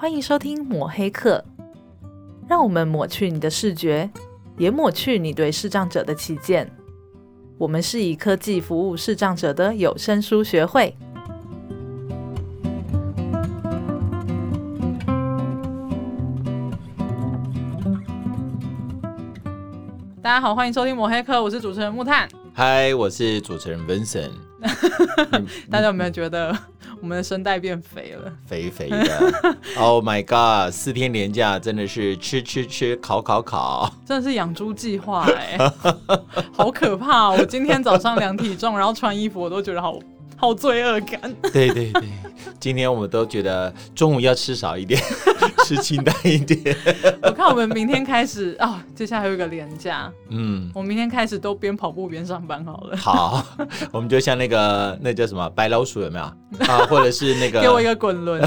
欢迎收听抹黑客，让我们抹去你的视觉，也抹去你对视障者的偏见。我们是以科技服务视障者的有声书学会。大家好，欢迎收听抹黑客，我是主持人木炭。嗨，我是主持人 Vincent。大家有没有觉得？我们的声带变肥了，肥肥的。Oh my god！四天连假真的是吃吃吃，烤烤烤，真的是养猪计划哎，好可怕哦！我今天早上量体重，然后穿衣服，我都觉得好好罪恶感。对对对。今天我们都觉得中午要吃少一点，吃清淡一点。我看我们明天开始啊、哦，接下来还有一个连假，嗯，我明天开始都边跑步边上班好了。好，我们就像那个那叫什么白老鼠有没有 啊？或者是那个给我一个滚轮。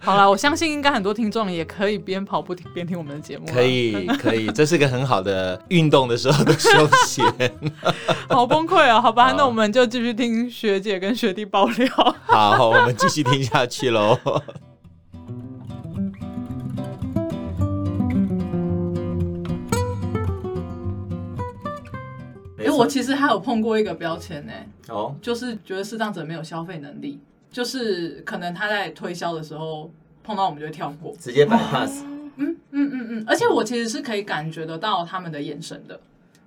好了，我相信应该很多听众也可以边跑步边听我们的节目。可以可以，这是个很好的运动的时候的休闲。好崩溃啊！好吧，好，那我们就继续听学姐跟学弟爆料。好，我们继续听下去喽。我其实还有碰过一个标签呢，哦，就是觉得视障者没有消费能力，就是可能他在推销的时候碰到我们就会跳过，直接 bypass。嗯嗯嗯嗯，而且我其实是可以感觉得到他们的眼神的，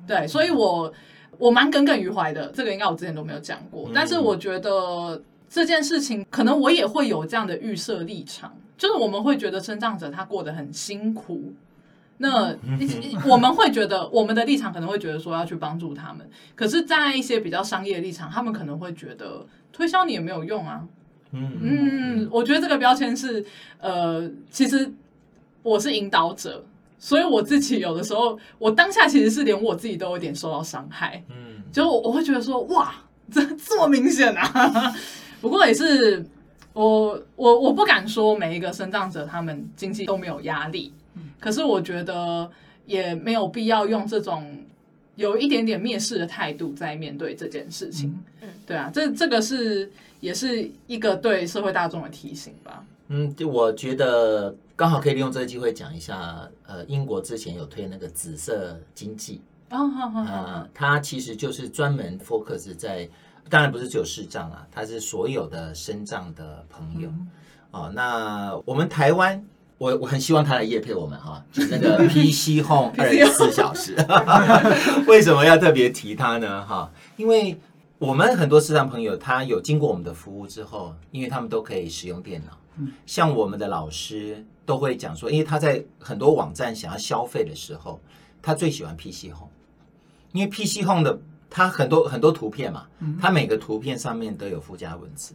对，所以我我蛮耿耿于怀的，这个应该我之前都没有讲过，嗯、但是我觉得。这件事情可能我也会有这样的预设立场，就是我们会觉得身障者他过得很辛苦，那我们会觉得我们的立场可能会觉得说要去帮助他们，可是，在一些比较商业的立场，他们可能会觉得推销你也没有用啊。嗯嗯，我觉得这个标签是呃，其实我是引导者，所以我自己有的时候，我当下其实是连我自己都有点受到伤害。嗯，就我我会觉得说哇，这这么明显啊。不过也是，我我我不敢说每一个生长者他们经济都没有压力，可是我觉得也没有必要用这种有一点点蔑视的态度在面对这件事情。嗯对啊，这这个是也是一个对社会大众的提醒吧。嗯，就我觉得刚好可以利用这个机会讲一下，呃，英国之前有推那个紫色经济啊，好好好，它其实就是专门 focus 在。当然不是只有视障啊，它是所有的身障的朋友、嗯、哦。那我们台湾，我我很希望他来夜配我们哈、啊，就那个 PC Home 二十四小时。为什么要特别提他呢？哈、啊，因为我们很多市场朋友，他有经过我们的服务之后，因为他们都可以使用电脑。嗯、像我们的老师都会讲说，因为他在很多网站想要消费的时候，他最喜欢 PC Home，因为 PC Home 的。它很多很多图片嘛，它每个图片上面都有附加文字，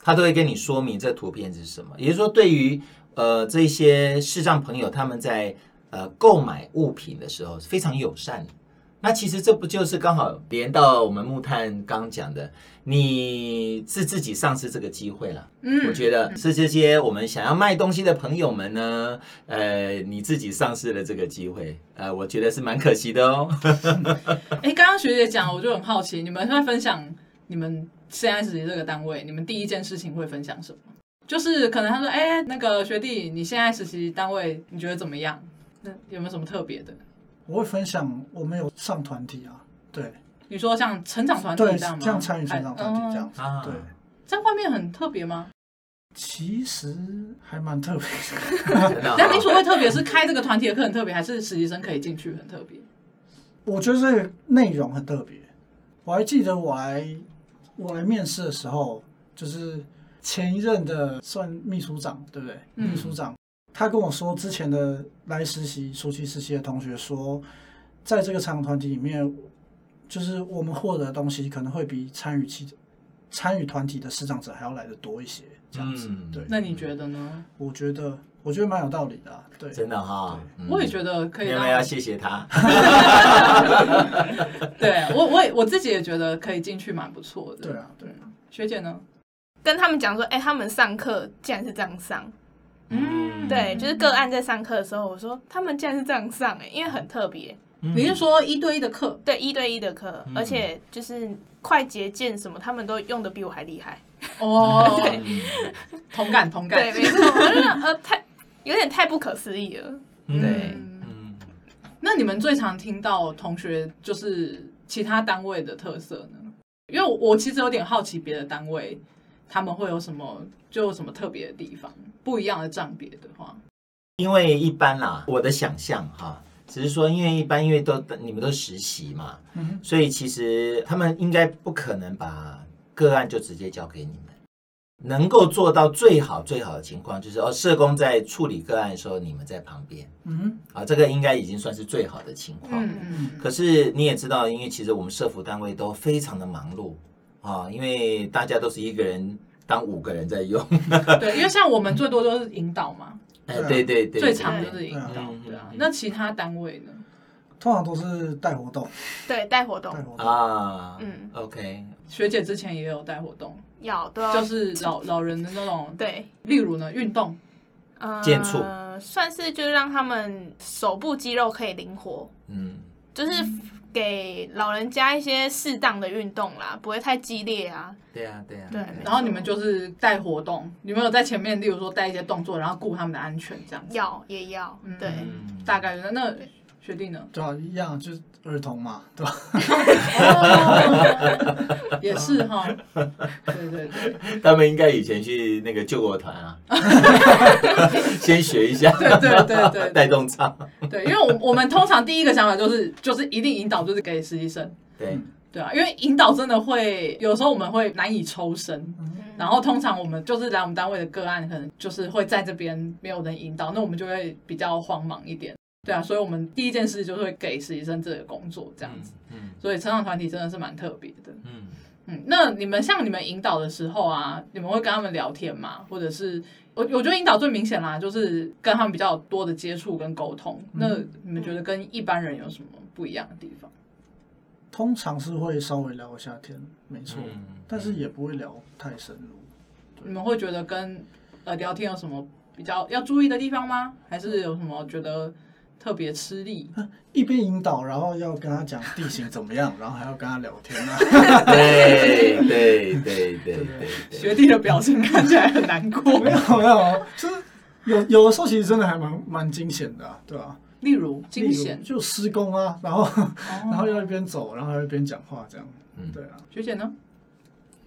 他都会跟你说明这图片是什么。也就是说，对于呃这些视障朋友，他们在呃购买物品的时候是非常友善的。那其实这不就是刚好连到我们木炭刚讲的，你是自己丧失这个机会了。嗯，我觉得是这些我们想要卖东西的朋友们呢，呃，你自己丧失了这个机会，呃，我觉得是蛮可惜的哦。哎，刚刚学姐讲，我就很好奇，你们在分享你们现在实习这个单位，你们第一件事情会分享什么？就是可能他说，哎，那个学弟，你现在实习单位你觉得怎么样？那有没有什么特别的？我会分享，我们有上团体啊，对。你说像成长团体这样吗？像参与成长团体这样子，嗯、对。在外面很特别吗？其实还蛮特别的。那你所谓特别是开这个团体的课很特别，还是实习生可以进去很特别？我觉得这个内容很特别。我还记得我来我来面试的时候，就是前一任的算秘书长，对不对？嗯、秘书长。他跟我说，之前的来实习、暑期实习的同学说，在这个长团体里面，就是我们获得的东西可能会比参与其参与团体的市长者还要来的多一些，这样子。嗯、对，那你觉得呢？我觉得，我觉得蛮有道理的、啊。对，真的哈、哦。我也觉得可以。因为要谢谢他。对我，我也我自己也觉得可以进去，蛮不错的。对啊，对啊。学姐呢？跟他们讲说，哎、欸，他们上课竟然是这样上。嗯，对，就是个案在上课的时候，我说他们竟然是这样上哎、欸，因为很特别。你是说一对一的课？对，一对一的课，而且就是快捷键什么，他们都用的比我还厉害。哦，对，同感同感，对，没错，我觉得呃太有点太不可思议了。对，嗯，那你们最常听到同学就是其他单位的特色呢？因为我其实有点好奇别的单位他们会有什么，就有什么特别的地方，不一样的账别的话。因为一般啦，我的想象哈，只是说，因为一般因为都你们都实习嘛，嗯，所以其实他们应该不可能把个案就直接交给你们。能够做到最好最好的情况，就是哦，社工在处理个案的时候，你们在旁边，嗯，啊，这个应该已经算是最好的情况。嗯嗯。可是你也知道，因为其实我们社服单位都非常的忙碌啊，因为大家都是一个人当五个人在用。对，因为像我们最多都是引导嘛。哎，对对对，最常就是引导，对啊。那其他单位呢？通常都是带活动。对，带活动。啊，嗯，OK。学姐之前也有带活动。要，对，就是老老人的那种，对，例如呢，运动，呃，接触，算是就是让他们手部肌肉可以灵活，嗯，就是给老人家一些适当的运动啦，不会太激烈啊。对啊，对啊，对。然后你们就是带活动，你们有在前面，例如说带一些动作，然后顾他们的安全这样子。要也要，对，大概那那学弟呢？对啊，一样就是。儿童嘛，对吧？也是哈，对对对。他们应该以前去那个救国团啊，先学一下，对对对对，带动唱。对，因为我我们通常第一个想法就是就是一定引导就是给实习生，对对啊，因为引导真的会有时候我们会难以抽身，然后通常我们就是来我们单位的个案，可能就是会在这边没有人引导，那我们就会比较慌忙一点。对啊，所以我们第一件事就是会给实习生这个工作这样子。嗯，嗯，所以成长团体真的是蛮特别的。嗯嗯，那你们像你们引导的时候啊，你们会跟他们聊天吗？或者是我我觉得引导最明显啦，就是跟他们比较多的接触跟沟通。那你们觉得跟一般人有什么不一样的地方？通常是会稍微聊一下天，没错，嗯，但是也不会聊太深入。你们会觉得跟呃聊天有什么比较要注意的地方吗？还是有什么觉得？特别吃力，一边引导，然后要跟他讲地形怎么样，然后还要跟他聊天啊。对对对对对，学弟的表情看起来很难过。没有没有，就是有有的时候其实真的还蛮蛮惊险的，对吧？例如惊险，就施工啊，然后 然后要一边走，然后要一边讲话这样。嗯，对啊。学姐呢？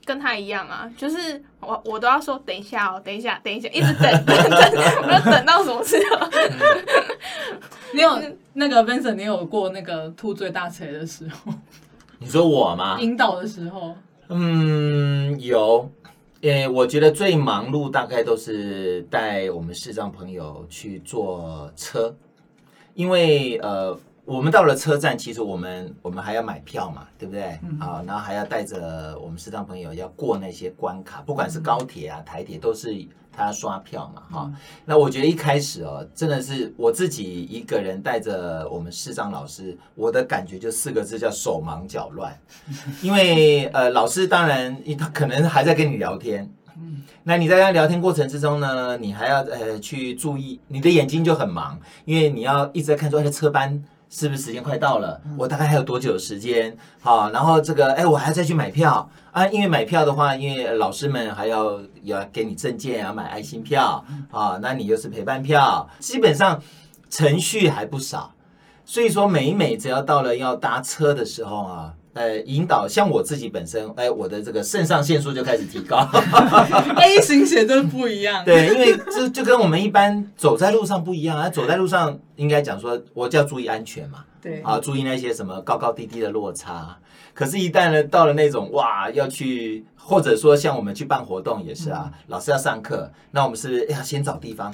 跟他一样啊，就是我我都要说等一下哦，等一下，等一下，一直等 等等，我要等到什么时候？你有那个 Vincent，你有过那个吐最大锤的时候？你说我吗？引导的时候？嗯，有。诶，我觉得最忙碌大概都是带我们视障朋友去坐车，因为呃。我们到了车站，其实我们我们还要买票嘛，对不对？嗯、啊，然后还要带着我们视障朋友要过那些关卡，不管是高铁啊、台铁，都是他刷票嘛，哈、嗯。那我觉得一开始哦，真的是我自己一个人带着我们视障老师，我的感觉就四个字叫手忙脚乱，因为呃，老师当然他可能还在跟你聊天。那你在跟他聊天过程之中呢，你还要呃去注意，你的眼睛就很忙，因为你要一直在看说，哎，车班。是不是时间快到了？我大概还有多久时间？好，然后这个，哎，我还要再去买票啊！因为买票的话，因为老师们还要要给你证件，要买爱心票啊，那你又是陪伴票，基本上程序还不少。所以说，每每只要到了要搭车的时候啊。呃，引导像我自己本身，哎，我的这个肾上腺素就开始提高，A 型血真的不一样。对，因为这就跟我们一般走在路上不一样啊，走在路上应该讲说，我就要注意安全嘛，对，啊，注意那些什么高高低低的落差。可是，一旦呢到了那种哇，要去，或者说像我们去办活动也是啊，嗯、老师要上课，那我们是不是要先找地方？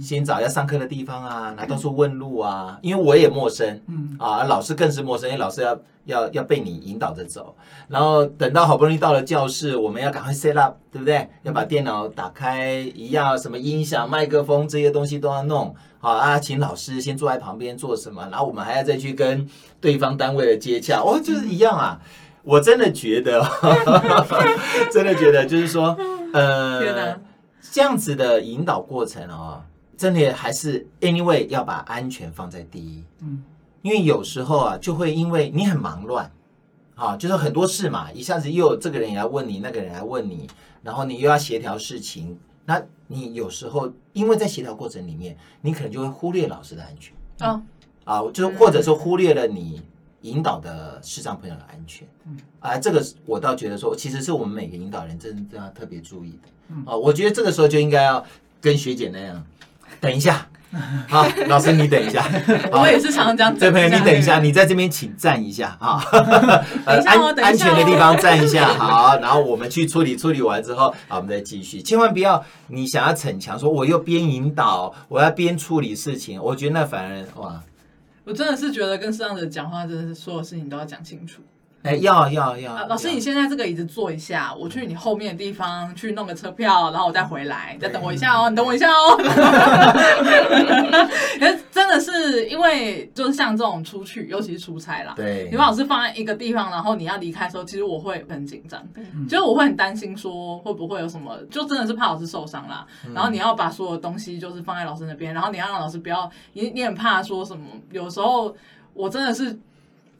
先找一下上课的地方啊，那到处问路啊，因为我也陌生，嗯。啊，老师更是陌生，因为老师要要要被你引导着走，然后等到好不容易到了教室，我们要赶快 set up，对不对？要把电脑打开，一样什么音响、麦克风这些东西都要弄，好啊，请老师先坐在旁边做什么，然后我们还要再去跟对方单位的接洽，哦，就是一样啊，我真的觉得，真的觉得就是说，呃，这样子的引导过程哦。真的还是 anyway 要把安全放在第一，嗯，因为有时候啊，就会因为你很忙乱，啊，就是很多事嘛，一下子又有这个人也来问你，那个人来问你，然后你又要协调事情，那你有时候因为在协调过程里面，你可能就会忽略老师的安全。啊啊，就是或者说忽略了你引导的视障朋友的安全，嗯。啊，这个我倒觉得说，其实是我们每个引导人真的要特别注意的，嗯。啊，我觉得这个时候就应该要跟学姐那样，等一下。好，老师你等一下，我也是常常这样。这朋友你等一下，你在这边请站一下。啊，等一下哦，安全的地方站一下。好，然后我们去处理，处理完之后，好，我们再继续。千万不要你想要逞强，说我又边引导，我要边处理事情，我觉得那反而哇，我真的是觉得跟视障者讲话，真的是所有事情都要讲清楚。哎，要要要！老师，你现在这个椅子坐一下，我去你后面的地方去弄个车票，然后我再回来，再等我一下哦，你等我一下哦。真的是因为就是像这种出去，尤其是出差啦，对，你把老师放在一个地方，然后你要离开的时候，其实我会很紧张，就是我会很担心说会不会有什么，就真的是怕老师受伤啦。然后你要把所有东西就是放在老师那边，然后你要让老师不要，你你很怕说什么，有时候我真的是。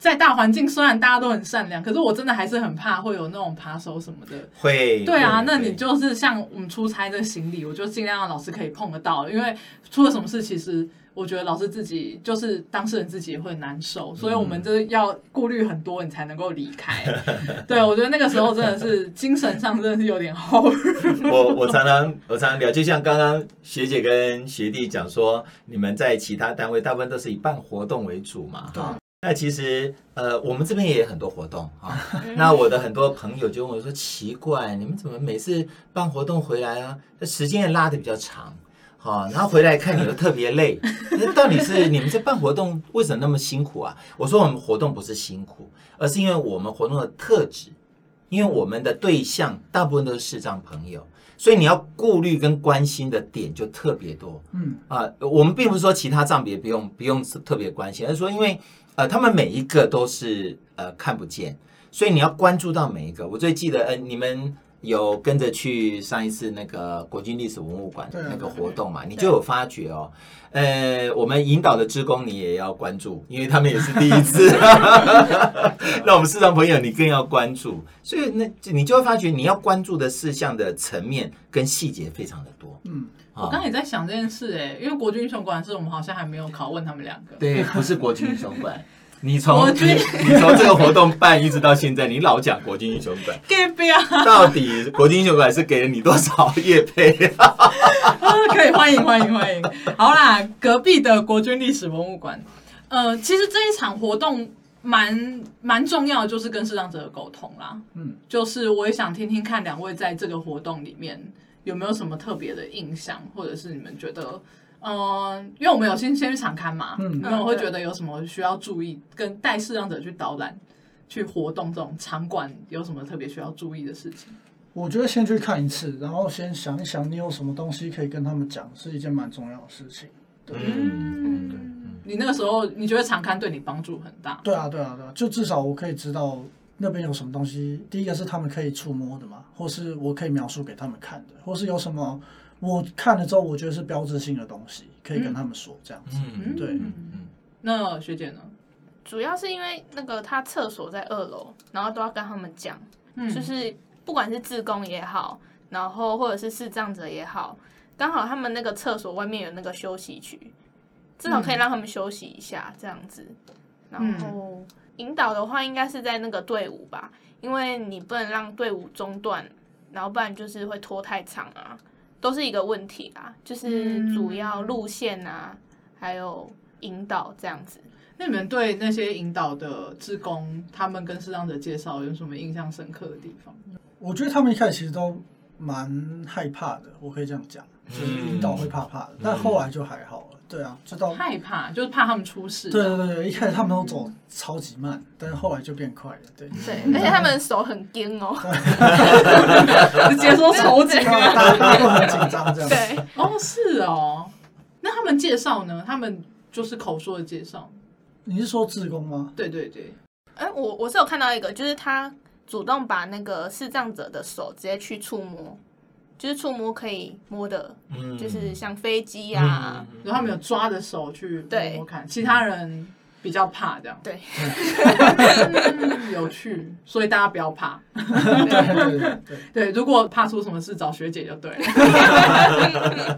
在大环境虽然大家都很善良，可是我真的还是很怕会有那种扒手什么的。会。对啊，那你就是像我们出差的行李，我就尽量让老师可以碰得到，因为出了什么事，其实我觉得老师自己就是当事人自己也会难受，所以我们就是要顾虑很多，你才能够离开。嗯、对，我觉得那个时候真的是精神上真的是有点后。我我常常我常常聊，就像刚刚学姐跟学弟讲说，你们在其他单位大部分都是以办活动为主嘛，哈。那其实，呃，我们这边也有很多活动啊。那我的很多朋友就问我说：“奇怪，你们怎么每次办活动回来啊，这时间也拉的比较长，好，然后回来看你都特别累。那到底是你们在办活动为什么那么辛苦啊？”我说：“我们活动不是辛苦，而是因为我们活动的特质，因为我们的对象大部分都是视障朋友，所以你要顾虑跟关心的点就特别多。嗯啊，我们并不是说其他障别不用不用特别关心，而是说因为。”呃，他们每一个都是呃看不见，所以你要关注到每一个。我最记得，呃，你们有跟着去上一次那个国军历史文物馆那个活动嘛？你就有发觉哦，呃，我们引导的职工你也要关注，因为他们也是第一次。那我们市场朋友你更要关注，所以那你就会发觉你要关注的事项的层面跟细节非常的多。嗯。我刚才也在想这件事哎，因为国军英雄馆是我们好像还没有拷问他们两个。对，不是国军英雄馆。你从你你从这个活动办一直到现在，你老讲国军英雄馆。到底国军英雄馆是给了你多少 业配啊？可以欢迎欢迎欢迎。好啦，隔壁的国军历史博物馆。呃，其实这一场活动蛮蛮重要的，就是跟视障者的沟通啦。嗯，就是我也想听听看两位在这个活动里面。有没有什么特别的印象，或者是你们觉得，嗯、呃，因为我们有先先去场刊嘛，嗯，那我会觉得有什么需要注意，跟带视障者去导览、去活动这种场馆有什么特别需要注意的事情？我觉得先去看一次，然后先想一想，你有什么东西可以跟他们讲，是一件蛮重要的事情。对，嗯，对，你那个时候你觉得场刊对你帮助很大？对啊，对啊，对啊，就至少我可以知道。那边有什么东西？第一个是他们可以触摸的嘛，或是我可以描述给他们看的，或是有什么我看了之后我觉得是标志性的东西，可以跟他们说这样子。嗯，对。嗯，那学姐呢？主要是因为那个他厕所在二楼，然后都要跟他们讲，嗯，就是不管是自工也好，然后或者是视障者也好，刚好他们那个厕所外面有那个休息区，至少可以让他们休息一下这样子，然后。引导的话，应该是在那个队伍吧，因为你不能让队伍中断，然后不然就是会拖太长啊，都是一个问题啦。就是主要路线啊，还有引导这样子。那你们对那些引导的志工，他们跟视障者介绍有什么印象深刻的地方？我觉得他们一开始其实都蛮害怕的，我可以这样讲，就是引导会怕怕的，但后来就还好了。对啊，知道害怕就是怕他们出事。对对对，一开始他们都走超级慢，但是后来就变快了。对对，而且他们手很紧哦，直接说抽筋啊，大家都很紧张这样。对，哦是哦，那他们介绍呢？他们就是口说的介绍。你是说志工吗？对对对，哎，我我是有看到一个，就是他主动把那个视障者的手直接去触摸。就是触摸可以摸的，嗯、就是像飞机啊，然后他们有抓着手去摸摸看，其他人比较怕这样。对，有趣，所以大家不要怕。对对对对，如果怕出什么事，找学姐就对了。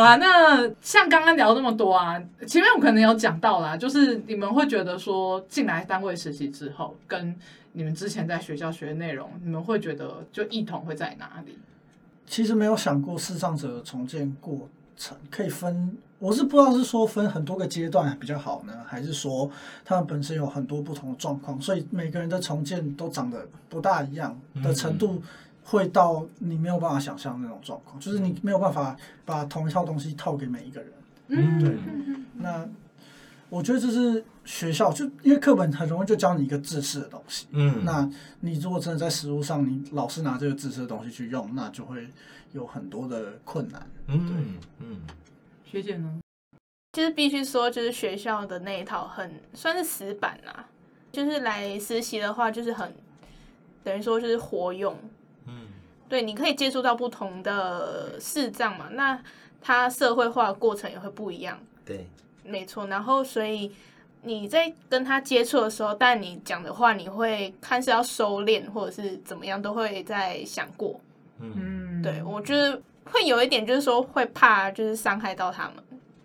好啦，那像刚刚聊那么多啊，前面我可能有讲到啦，就是你们会觉得说进来单位实习之后，跟你们之前在学校学的内容，你们会觉得就异同会在哪里？其实没有想过视障者的重建过程可以分，我是不知道是说分很多个阶段比较好呢，还是说他们本身有很多不同的状况，所以每个人的重建都长得不大一样的程度。嗯会到你没有办法想象那种状况，就是你没有办法把同一套东西套给每一个人。嗯，对。那我觉得这是学校，就因为课本很容易就教你一个知识的东西。嗯。那你如果真的在实物上，你老是拿这个知识的东西去用，那就会有很多的困难。嗯，对。嗯。学姐呢？就是必须说，就是学校的那一套很算是死板啦。就是来实习的话，就是很等于说就是活用。对，你可以接触到不同的视障嘛，那他社会化的过程也会不一样。对，没错。然后，所以你在跟他接触的时候，但你讲的话，你会看是要收敛，或者是怎么样，都会在想过。嗯，对，我觉得会有一点，就是说会怕，就是伤害到他们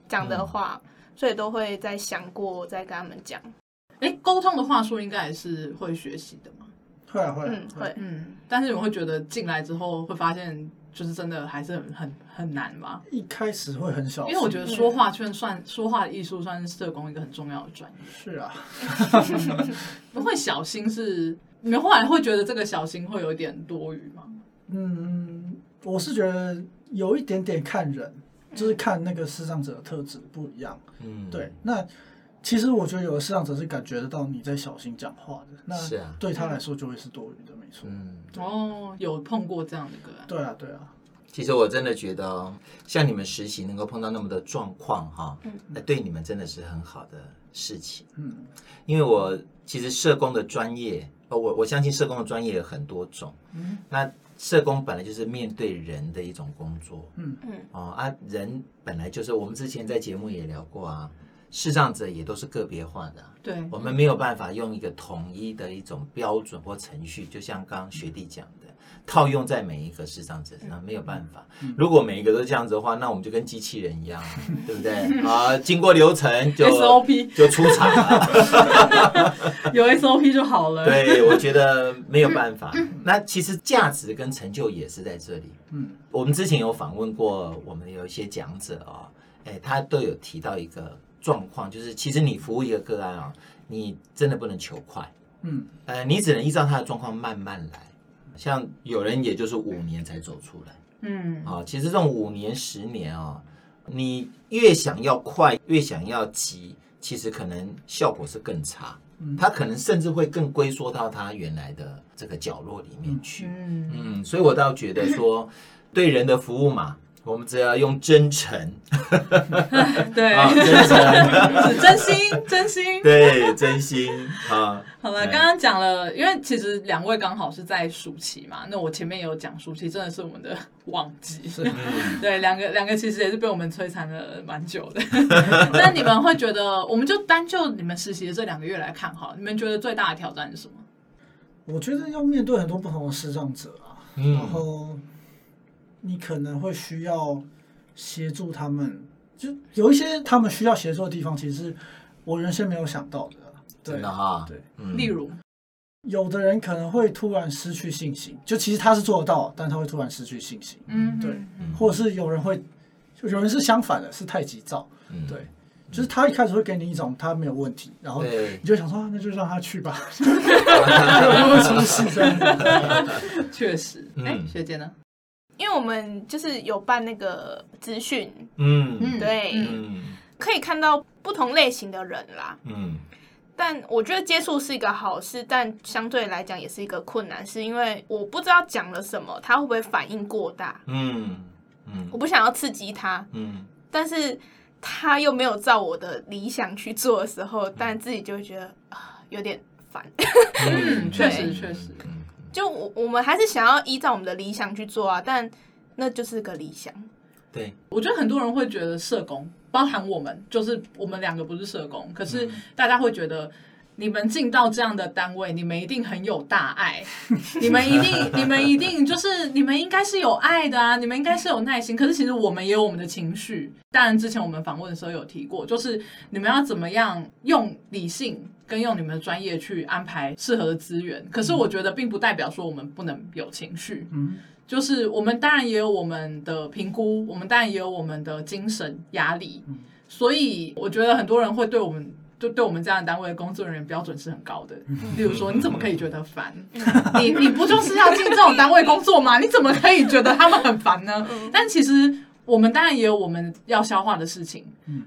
讲的话，嗯、所以都会在想过再跟他们讲。哎，沟通的话术应该也是会学习的嘛。会啊会，嗯会，嗯，但是你们会觉得进来之后会发现，就是真的还是很很很难吧？一开始会很小，因为我觉得说话圈算说话的艺术，算是社工一个很重要的专业。是啊，不会小心是，你们后来会觉得这个小心会有一点多余吗？嗯，我是觉得有一点点看人，就是看那个视障者的特质不一样。嗯，对，那。其实我觉得有的视障者是感觉得到你在小心讲话的，那对他来说就会是多余的，没错。嗯，哦，有碰过这样的个案？对啊，对啊。其实我真的觉得，像你们实习能够碰到那么多状况哈，那对你们真的是很好的事情。嗯，因为我其实社工的专业，哦，我我相信社工的专业有很多种。嗯，那社工本来就是面对人的一种工作。嗯嗯。哦啊，人本来就是我们之前在节目也聊过啊。视障者也都是个别化的，对，我们没有办法用一个统一的一种标准或程序，就像刚刚学弟讲的，套用在每一个视障者身上没有办法。如果每一个都这样子的话，那我们就跟机器人一样，对不对？啊，经过流程就 SOP 就出场了，有 SOP 就好了。对，我觉得没有办法。那其实价值跟成就也是在这里。嗯，我们之前有访问过，我们有一些讲者啊，哎，他都有提到一个。状况就是，其实你服务一个个案啊，你真的不能求快，嗯，呃，你只能依照他的状况慢慢来。像有人也就是五年才走出来，嗯，啊，其实这种五年、十年啊，你越想要快，越想要急，其实可能效果是更差，他可能甚至会更龟缩到他原来的这个角落里面去，嗯。嗯，所以我倒觉得说，对人的服务嘛。我们只要用真诚，对，啊、真诚是真心，真心，对，真心啊。好了，刚刚讲了，因为其实两位刚好是在暑期嘛，那我前面有讲暑期真的是我们的旺季，是 对，两个两个其实也是被我们摧残了蛮久的。那你们会觉得，我们就单就你们实习的这两个月来看哈，你们觉得最大的挑战是什么？我觉得要面对很多不同的视障者啊，嗯、然后。你可能会需要协助他们，就有一些他们需要协助的地方，其实是我原先没有想到的。真的哈，对，例如有的人可能会突然失去信心，就其实他是做得到，但他会突然失去信心。嗯，对，或者是有人会，就有人是相反的，是太急躁。嗯，对，就是他一开始会给你一种他没有问题，然后你就想说那就让他去吧，就会出事这样子。确实，哎，学姐呢？因为我们就是有办那个资讯，嗯。嗯，对，嗯，可以看到不同类型的人啦，嗯，但我觉得接触是一个好事，但相对来讲也是一个困难，是因为我不知道讲了什么，他会不会反应过大，嗯。嗯，我不想要刺激他，嗯，但是他又没有照我的理想去做的时候，但自己就会觉得啊有点烦。嗯，确实确实，就我我们还是想要依照我们的理想去做啊，但那就是个理想。对，我觉得很多人会觉得社工，包含我们，就是我们两个不是社工，可是大家会觉得。你们进到这样的单位，你们一定很有大爱，你们一定，你们一定就是你们应该是有爱的啊，你们应该是有耐心。可是其实我们也有我们的情绪。当然，之前我们访问的时候有提过，就是你们要怎么样用理性跟用你们的专业去安排适合的资源。可是我觉得并不代表说我们不能有情绪，嗯，就是我们当然也有我们的评估，我们当然也有我们的精神压力。所以我觉得很多人会对我们。就对我们这样的单位的工作人员标准是很高的。例如说，你怎么可以觉得烦？你你不就是要进这种单位工作吗？你怎么可以觉得他们很烦呢？但其实我们当然也有我们要消化的事情。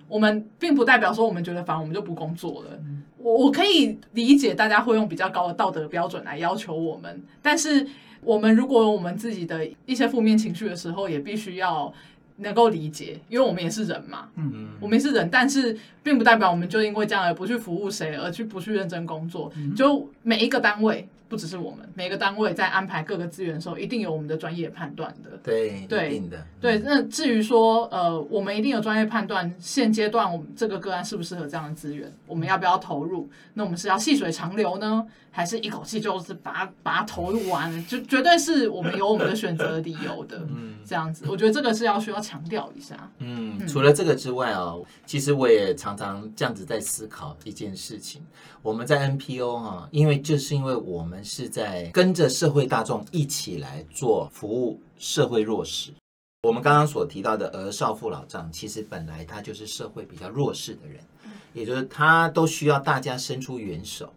我们并不代表说我们觉得烦，我们就不工作了。我我可以理解大家会用比较高的道德标准来要求我们，但是我们如果有我们自己的一些负面情绪的时候，也必须要。能够理解，因为我们也是人嘛，嗯，我们也是人，但是并不代表我们就因为这样而不去服务谁，而去不去认真工作。嗯、就每一个单位，不只是我们，每个单位在安排各个资源的时候，一定有我们的专业判断的。对，对，一定的。对，那至于说，呃，我们一定有专业判断，现阶段我们这个个案适不适合这样的资源，我们要不要投入？那我们是要细水长流呢？还是一口气就是把它把它投入完，就绝对是我们有我们的选择理由的。嗯，这样子，我觉得这个是要需要强调一下。嗯，嗯，除了这个之外哦，其实我也常常这样子在思考一件事情。我们在 NPO 哈，因为就是因为我们是在跟着社会大众一起来做服务社会弱势。我们刚刚所提到的儿少妇老障，其实本来他就是社会比较弱势的人，也就是他都需要大家伸出援手。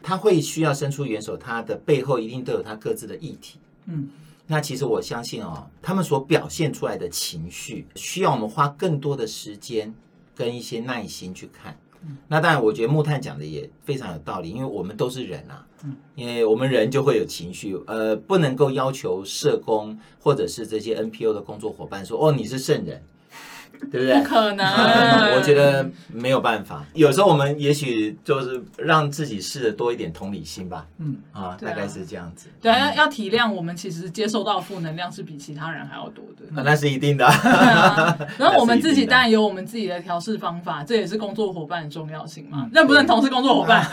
他会需要伸出援手，他的背后一定都有他各自的议题。嗯，那其实我相信哦，他们所表现出来的情绪，需要我们花更多的时间跟一些耐心去看。嗯，那当然，我觉得木炭讲的也非常有道理，因为我们都是人啊，嗯，因为我们人就会有情绪，呃，不能够要求社工或者是这些 NPO 的工作伙伴说，哦，你是圣人。对不对？不可能，我觉得没有办法。有时候我们也许就是让自己试着多一点同理心吧。嗯啊，大概是这样子。对啊，要要体谅我们其实接受到负能量是比其他人还要多的。那是一定的。然后 我们自己当然有我们自己的调试方法，这也是工作伙伴的重要性嘛。认不认同是工作伙伴？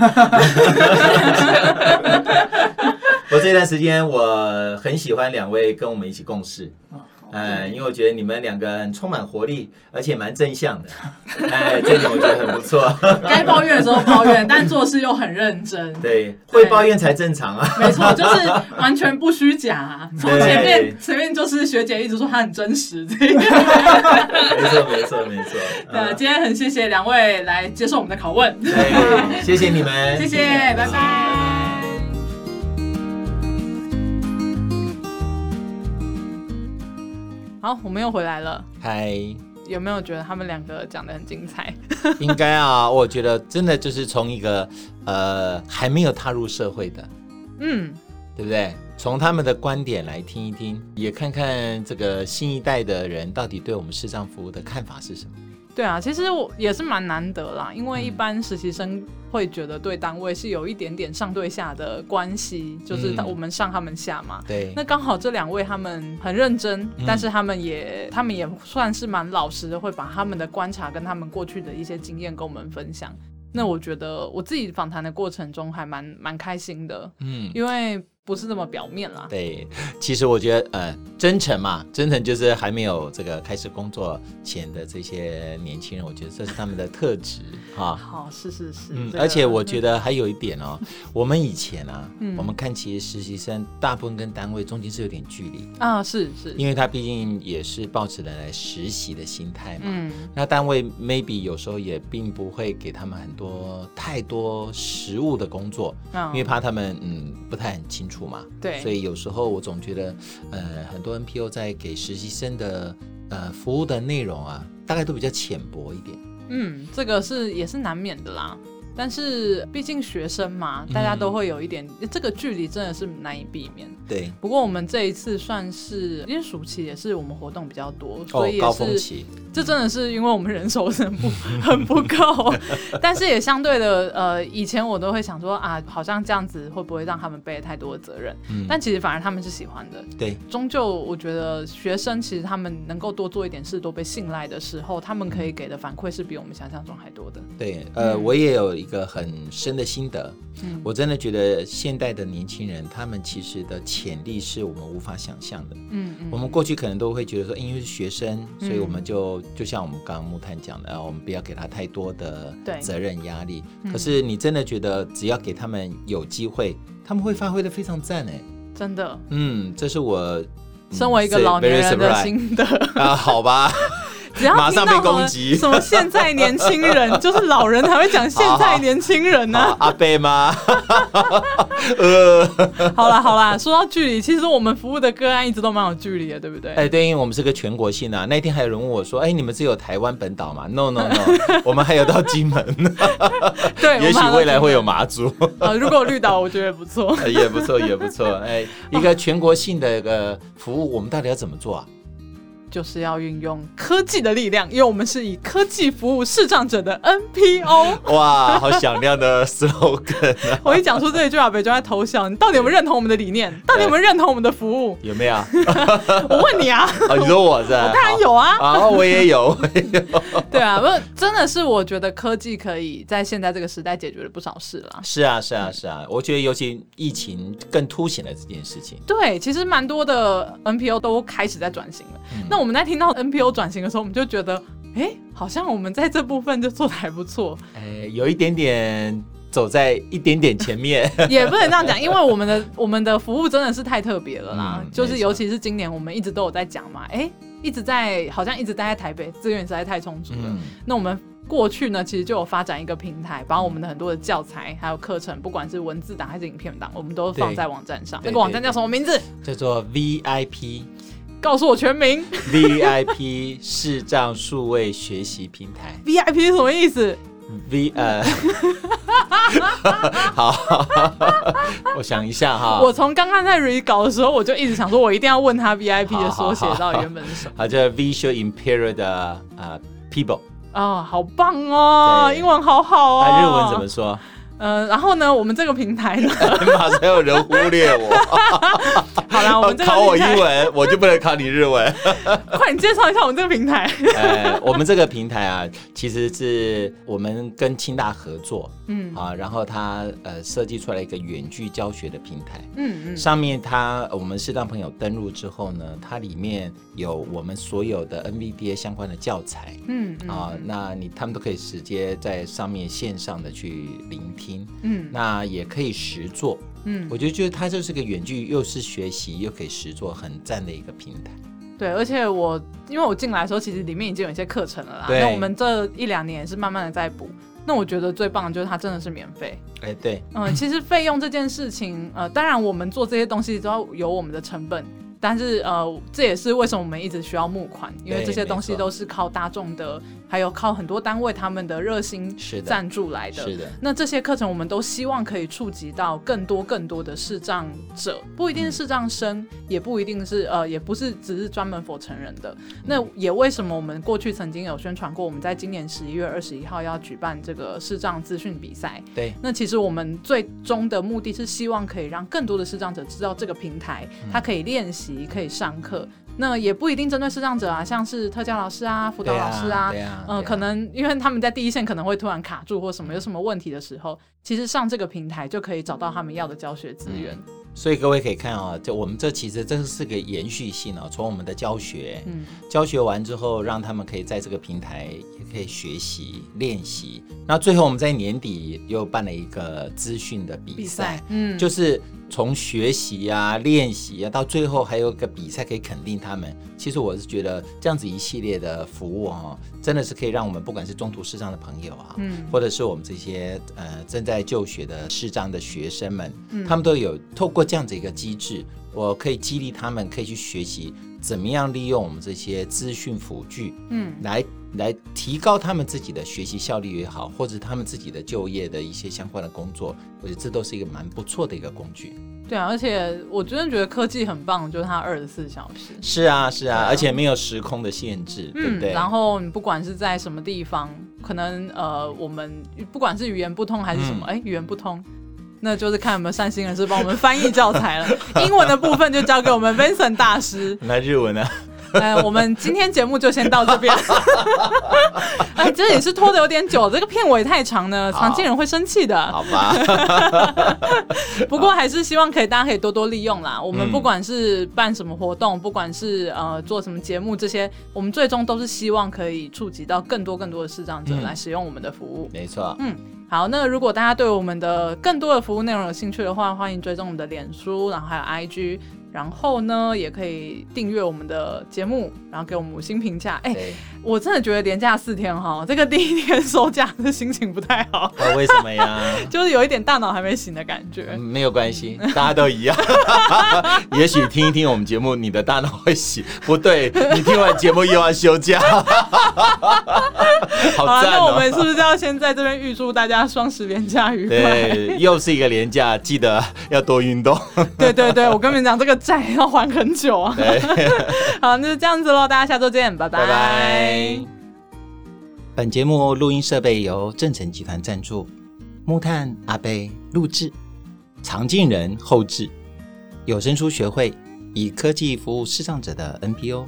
我这段时间我很喜欢两位跟我们一起共事。哎，因为我觉得你们两个很充满活力，而且蛮正向的。哎，这点我觉得很不错。该抱怨的时候抱怨，但做事又很认真。对，会抱怨才正常啊。没错，就是完全不虚假。从前面前面就是学姐一直说她很真实。这个。没错，没错，没错。呃，今天很谢谢两位来接受我们的拷问。对，谢谢你们，谢谢，拜拜。好，我们又回来了。嗨，有没有觉得他们两个讲得很精彩？应该啊，我觉得真的就是从一个呃还没有踏入社会的，嗯，对不对？从他们的观点来听一听，也看看这个新一代的人到底对我们视障服务的看法是什么。对啊，其实我也是蛮难得啦，因为一般实习生会觉得对单位是有一点点上对下的关系，就是我们上他们下嘛。对，那刚好这两位他们很认真，但是他们也他们也算是蛮老实的，会把他们的观察跟他们过去的一些经验跟我们分享。那我觉得我自己访谈的过程中还蛮蛮开心的，嗯，因为。不是那么表面啦。对，其实我觉得，呃，真诚嘛，真诚就是还没有这个开始工作前的这些年轻人，我觉得这是他们的特质哈。好，是是是。嗯，而且我觉得还有一点哦，我们以前啊，我们看其实实习生大部分跟单位中间是有点距离啊，是是，因为他毕竟也是抱持了来实习的心态嘛。嗯。那单位 maybe 有时候也并不会给他们很多太多实务的工作，因为怕他们嗯不太很清楚。嘛，对，所以有时候我总觉得，呃，很多 NPO 在给实习生的呃服务的内容啊，大概都比较浅薄一点。嗯，这个是也是难免的啦。但是毕竟学生嘛，大家都会有一点、嗯、这个距离，真的是难以避免。对。不过我们这一次算是因为暑期也是我们活动比较多，所以也是、哦、高峰期。这真的是因为我们人手很不 很不够，但是也相对的，呃，以前我都会想说啊，好像这样子会不会让他们背太多的责任？嗯。但其实反而他们是喜欢的。对。终究我觉得学生其实他们能够多做一点事，多被信赖的时候，他们可以给的反馈是比我们想象中还多的。对，呃，我也有一个很深的心得，嗯，我真的觉得现代的年轻人，他们其实的潜力是我们无法想象的。嗯嗯。我们过去可能都会觉得说，因为是学生，所以我们就、嗯、就像我们刚刚。木炭讲的，我们不要给他太多的责任压力。可是你真的觉得，只要给他们有机会，他们会发挥的非常赞哎，真的。嗯，这是我身为一个老年人的心得啊，好吧。只要马上被攻击，什么现在年轻人 就是老人才会讲现在年轻人呢？啊？阿贝吗？呃，好啦好啦，说到距离，其实我们服务的个案一直都蛮有距离的，对不对？哎，对，因为我们是个全国性啊。那天还有人问我说：“哎，你们只有台湾本岛吗？”No No No，我们还有到金门。对，也许未来会有马祖。呃，如果有绿岛，我觉得不错，也不错，也不错。哎，一个全国性的一个服务，我们到底要怎么做啊？就是要运用科技的力量，因为我们是以科技服务视障者的 NPO。哇，好响亮的 slogan 啊！我一讲出这一句话，北就在偷笑。你到底有没有认同我们的理念？到底有没有认同我们的服务？有没有？我问你啊！哦，你说我是？我当然有啊！啊，我也有。对啊，不，真的是我觉得科技可以在现在这个时代解决了不少事了。是啊，是啊，是啊！我觉得尤其疫情更凸显了这件事情。对，其实蛮多的 NPO 都开始在转型了。那我们在听到 NPO 转型的时候，我们就觉得，哎、欸，好像我们在这部分就做的还不错，哎、欸，有一点点走在一点点前面，也不能这样讲，因为我们的我们的服务真的是太特别了啦，嗯、就是尤其是今年我们一直都有在讲嘛，哎、欸，一直在好像一直待在台北，资源实在太充足了。嗯、那我们过去呢，其实就有发展一个平台，把我们的很多的教材还有课程，不管是文字档还是影片档，我们都放在网站上。那个网站叫什么名字？叫做 VIP。告诉我全名。VIP 视障数位学习平台。VIP 是什么意思？V 呃，好，我想一下哈。我从刚刚在 re 稿的时候，我就一直想说，我一定要问他 VIP 的缩写到底原本是什么。好，叫 Visual Impaired 的呃 People。哦，好棒哦，英文好好哦。那日文怎么说？呃，然后呢，我们这个平台呢，马上有人忽略我。好了，我们这个考我英文，我就不能考你日文。快，你介绍一下我们这个平台。呃，我们这个平台啊，其实是我们跟清大合作，嗯。啊，然后它呃设计出来一个远距教学的平台，嗯嗯，上面它我们适当朋友登录之后呢，它里面有我们所有的 NVDA 相关的教材，嗯啊，那你他们都可以直接在上面线上的去聆听。嗯，那也可以实做，嗯，我觉得就是它就是个远距，又是学习又可以实做，很赞的一个平台。对，而且我因为我进来的时候，其实里面已经有一些课程了啦。对。那我们这一两年也是慢慢的在补。那我觉得最棒的就是它真的是免费。哎，对，嗯，其实费用这件事情，呃，当然我们做这些东西都要有我们的成本。但是呃，这也是为什么我们一直需要募款，因为这些东西都是靠大众的，还有靠很多单位他们的热心赞助来的。是的。那这些课程我们都希望可以触及到更多更多的视障者，不一定是视障生，嗯、也不一定是呃，也不是只是专门 for 成人的。那也为什么我们过去曾经有宣传过，我们在今年十一月二十一号要举办这个视障资讯比赛。对。那其实我们最终的目的是希望可以让更多的视障者知道这个平台，他可以练习。可以上课，那也不一定针对视障者啊，像是特教老师啊、辅导老师啊，嗯、啊呃，可能因为他们在第一线可能会突然卡住或什么有什么问题的时候，其实上这个平台就可以找到他们要的教学资源。嗯。所以各位可以看啊，就我们这其实这是个延续性啊，从我们的教学，嗯，教学完之后，让他们可以在这个平台也可以学习练习。那最后我们在年底又办了一个资讯的比赛，比赛嗯，就是从学习啊、练习啊，到最后还有一个比赛可以肯定他们。其实我是觉得这样子一系列的服务哈、啊，真的是可以让我们不管是中途视障的朋友啊，嗯，或者是我们这些呃正在就学的视障的学生们，嗯，他们都有透过。这样子一个机制，我可以激励他们，可以去学习怎么样利用我们这些资讯辅具，嗯，来来提高他们自己的学习效率也好，或者他们自己的就业的一些相关的工作，我觉得这都是一个蛮不错的一个工具。对啊，而且我真的觉得科技很棒，就是它二十四小时。是啊，是啊，而且没有时空的限制，嗯、对不对？然后你不管是在什么地方，可能呃，我们不管是语言不通还是什么，哎、嗯，语言不通，那就是看有没有善心人士帮我们翻译教材了。英文的部分就交给我们 Vincent 大师。那日文呢？哎，我们今天节目就先到这边。哎，这也是拖的有点久，这个片尾太长呢，常见人会生气的。好吧。不过还是希望可以大家可以多多利用啦。我们不管是办什么活动，不管是呃做什么节目，这些我们最终都是希望可以触及到更多更多的视障者来使用我们的服务。没错。嗯。好，那如果大家对我们的更多的服务内容有兴趣的话，欢迎追踪我们的脸书，然后还有 IG。然后呢，也可以订阅我们的节目，然后给我们五星评价。哎，我真的觉得连假四天哈，这个第一天收假的心情不太好。为什么呀？就是有一点大脑还没醒的感觉。嗯，没有关系，大家都一样。也许听一听我们节目，你的大脑会醒。不对，你听完节目又要休假。好赞哦！那我们是不是要先在这边预祝大家双十连假愉快？对，又是一个连假，记得要多运动。对对对，我跟你们讲这个。债要还很久啊！好，那就这样子喽，大家下周见，拜拜。拜拜。本节目录音设备由正成集团赞助，木炭阿贝录制，常进人后制，有声书学会以科技服务视障者的 NPO。